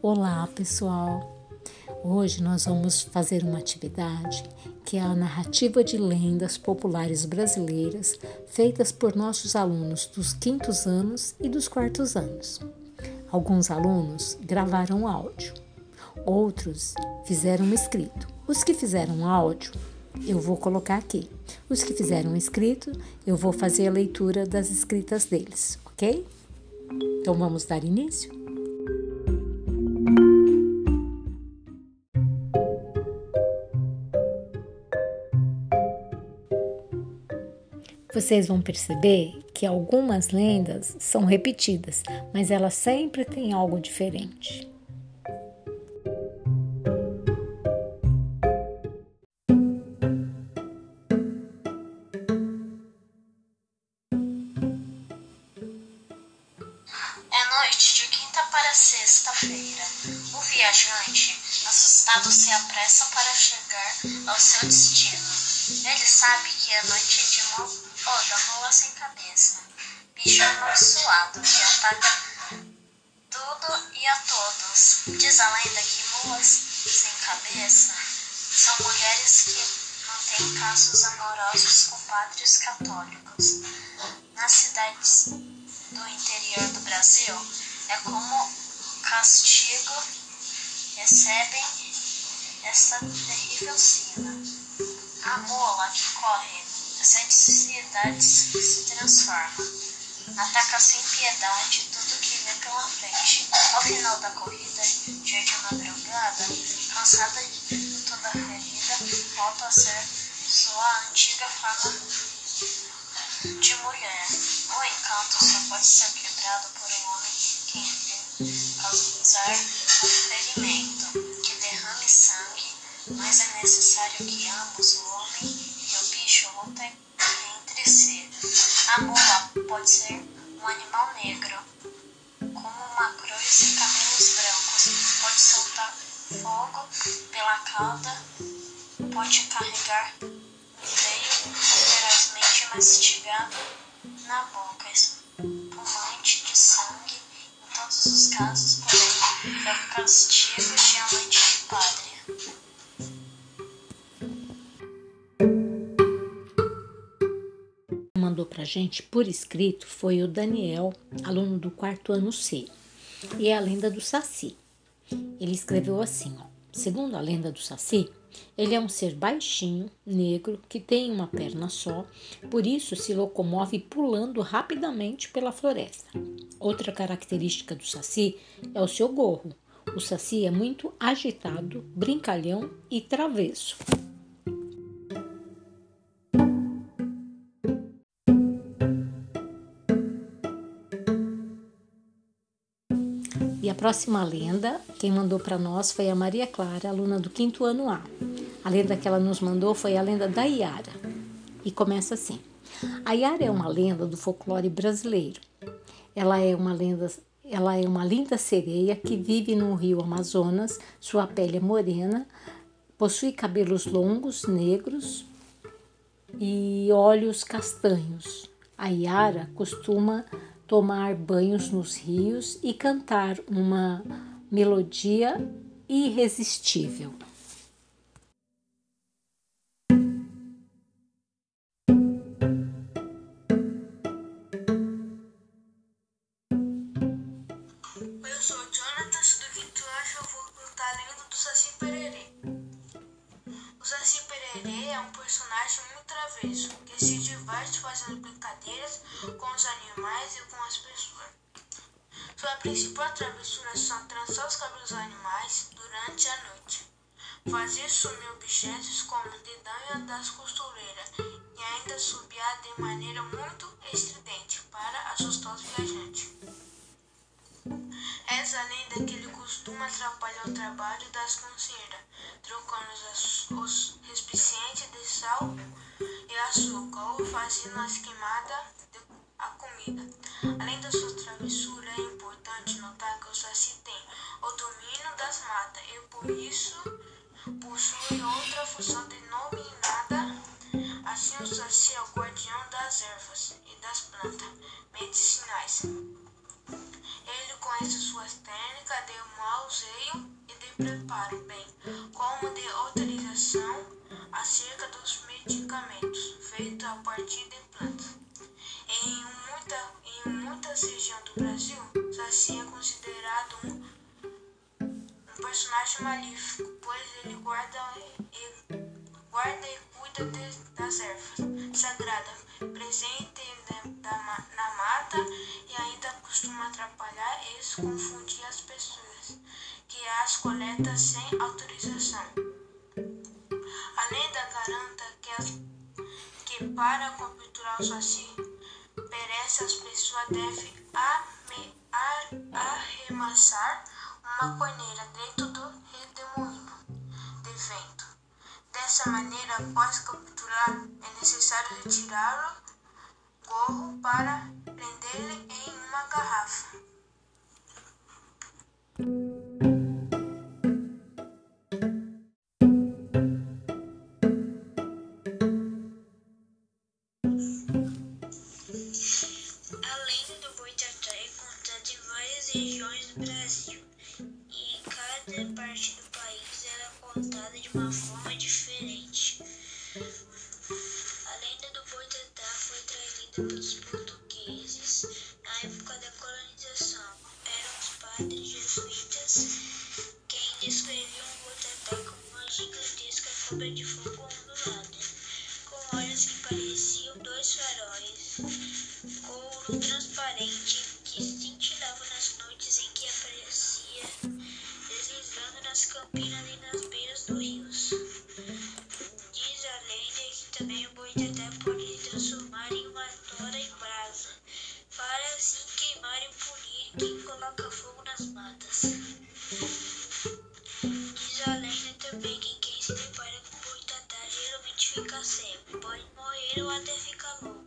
Olá, pessoal! Hoje nós vamos fazer uma atividade que é a narrativa de lendas populares brasileiras feitas por nossos alunos dos quintos anos e dos quartos anos. Alguns alunos gravaram áudio, outros fizeram escrito. Os que fizeram áudio, eu vou colocar aqui. Os que fizeram escrito, eu vou fazer a leitura das escritas deles, ok? Então vamos dar início? Vocês vão perceber que algumas lendas são repetidas, mas elas sempre têm algo diferente. É noite de quinta para sexta-feira. O viajante, assustado, se apressa para chegar ao seu destino. Ele sabe que é noite de mal Da mula sem cabeça. Bicho amaldiçoado que ataca tudo e a todos. Diz a lenda que mulas sem cabeça são mulheres que mantêm casos amorosos com padres católicos. Nas cidades do interior do Brasil, é como castigo recebem essa terrível sina. A mula que corre as ansiedades se transforma. Ataca sem piedade tudo que vê pela frente. Ao final da corrida, dia de madrugada, cansada de toda ferida, volta a ser sua antiga forma de mulher. O encanto só pode ser quebrado por um homem que causar um ferimento, que derrame sangue, mas é necessário que ambos, o homem luta entre si. A mula pode ser um animal negro, como uma cruz e cabelos brancos. Pode soltar fogo pela cauda, pode carregar um veio ferozmente mastigado na boca, espumante de sangue. Em todos os casos, porém, é o castigo de amante de padre. Para gente por escrito foi o Daniel, aluno do quarto ano C, e é a lenda do Saci. Ele escreveu assim: ó, segundo a lenda do Saci, ele é um ser baixinho, negro, que tem uma perna só, por isso se locomove pulando rapidamente pela floresta. Outra característica do Saci é o seu gorro. O Saci é muito agitado, brincalhão e travesso. E a próxima lenda, quem mandou para nós foi a Maria Clara, aluna do quinto ano A. A lenda que ela nos mandou foi a lenda da Iara. E começa assim: A Iara é uma lenda do folclore brasileiro. Ela é uma lenda ela é uma linda sereia que vive no rio Amazonas, sua pele é morena, possui cabelos longos, negros e olhos castanhos. A Iara costuma tomar banhos nos rios e cantar uma melodia irresistível. Um personagem muito travesso, que se diverte fazendo brincadeiras com os animais e com as pessoas. Sua principal travessura são trançar os cabelos dos animais durante a noite, fazer sumir objetos como o dedanha das costureiras e ainda subiar de maneira muito estridente para assustar os viajantes. Essa lenda que ele costuma atrapalhar o trabalho das cozinheiras, trocando os, os sal e açúcar ou fazendo as queimadas a comida. Além da sua travessura, é importante notar que o Saci tem o domínio das matas e por isso possui outra função denominada a partir de plantas. Em, muita, em muitas regiões do Brasil, Saci é considerado um, um personagem malífico, pois ele guarda e, guarda e cuida de, das ervas sagradas presentes na, na mata e ainda costuma atrapalhar e confundir as pessoas que as coletam sem autorização. Para capturar o saci, perece as pessoas devem arremessar uma corneira dentro do redemoinho de vento. Dessa maneira, após capturar, é necessário retirá-lo gorro para prendê-lo em uma garrafa. Pelos portugueses na época da colonização. Eram os padres jesuítas quem descreviam o botatá como uma gigantesca cobra de fogo ondulada, com olhos que pareciam dois faróis, couro transparente Diz a lenda também que quem se depara com boitatá geralmente fica cego, pode morrer ou até ficar louco.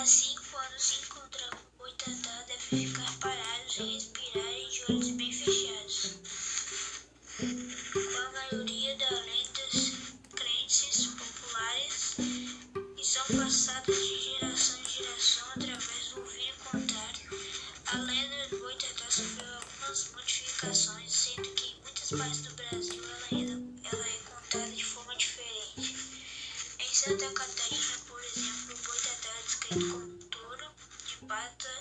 Assim, quando se encontrar com boitatá, deve ficar parado touro de pata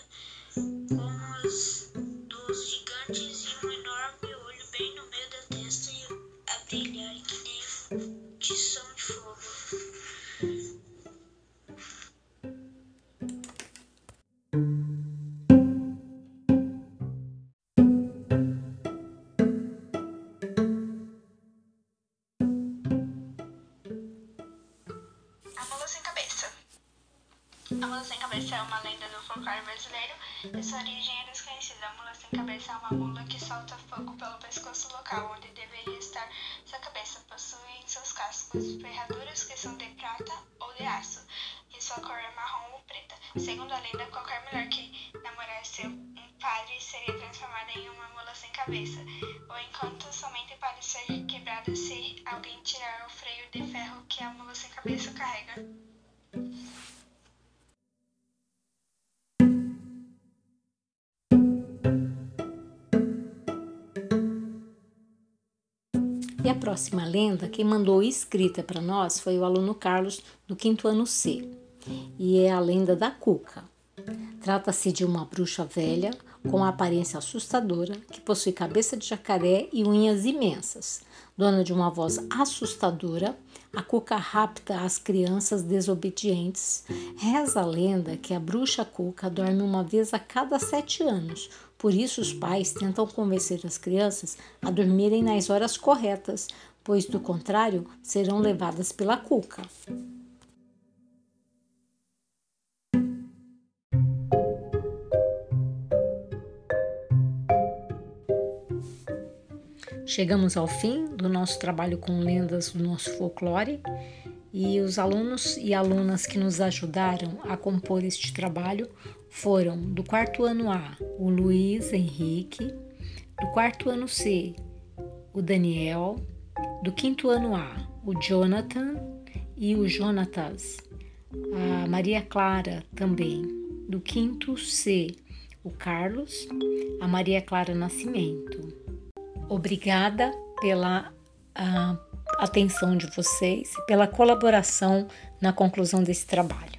A mula sem cabeça é uma lenda do folclore brasileiro e sua origem é desconhecida. A mula sem cabeça é uma mula que solta fogo pelo pescoço local onde deveria estar sua cabeça. Possui em seus cascos ferraduras que são de prata ou de aço e sua cor é marrom ou preta. Segundo a lenda, qualquer mulher que namorasse um padre seria transformada em uma mula sem cabeça, ou enquanto somente pode ser quebrada se alguém tirar o freio de ferro que a mula sem cabeça carrega. E a próxima lenda, quem mandou escrita para nós foi o aluno Carlos, do quinto ano C. E é a lenda da Cuca. Trata-se de uma bruxa velha com aparência assustadora que possui cabeça de jacaré e unhas imensas. Dona de uma voz assustadora, a Cuca rapta as crianças desobedientes. Reza a lenda que a bruxa Cuca dorme uma vez a cada sete anos, por isso, os pais tentam convencer as crianças a dormirem nas horas corretas, pois, do contrário, serão levadas pela cuca. Chegamos ao fim do nosso trabalho com lendas do nosso folclore e os alunos e alunas que nos ajudaram a compor este trabalho foram do quarto ano A, o Luiz Henrique, do quarto ano C, o Daniel, do quinto ano A, o Jonathan e o Jonatas, a Maria Clara também, do quinto C, o Carlos, a Maria Clara Nascimento. Obrigada pela uh, atenção de vocês e pela colaboração na conclusão desse trabalho.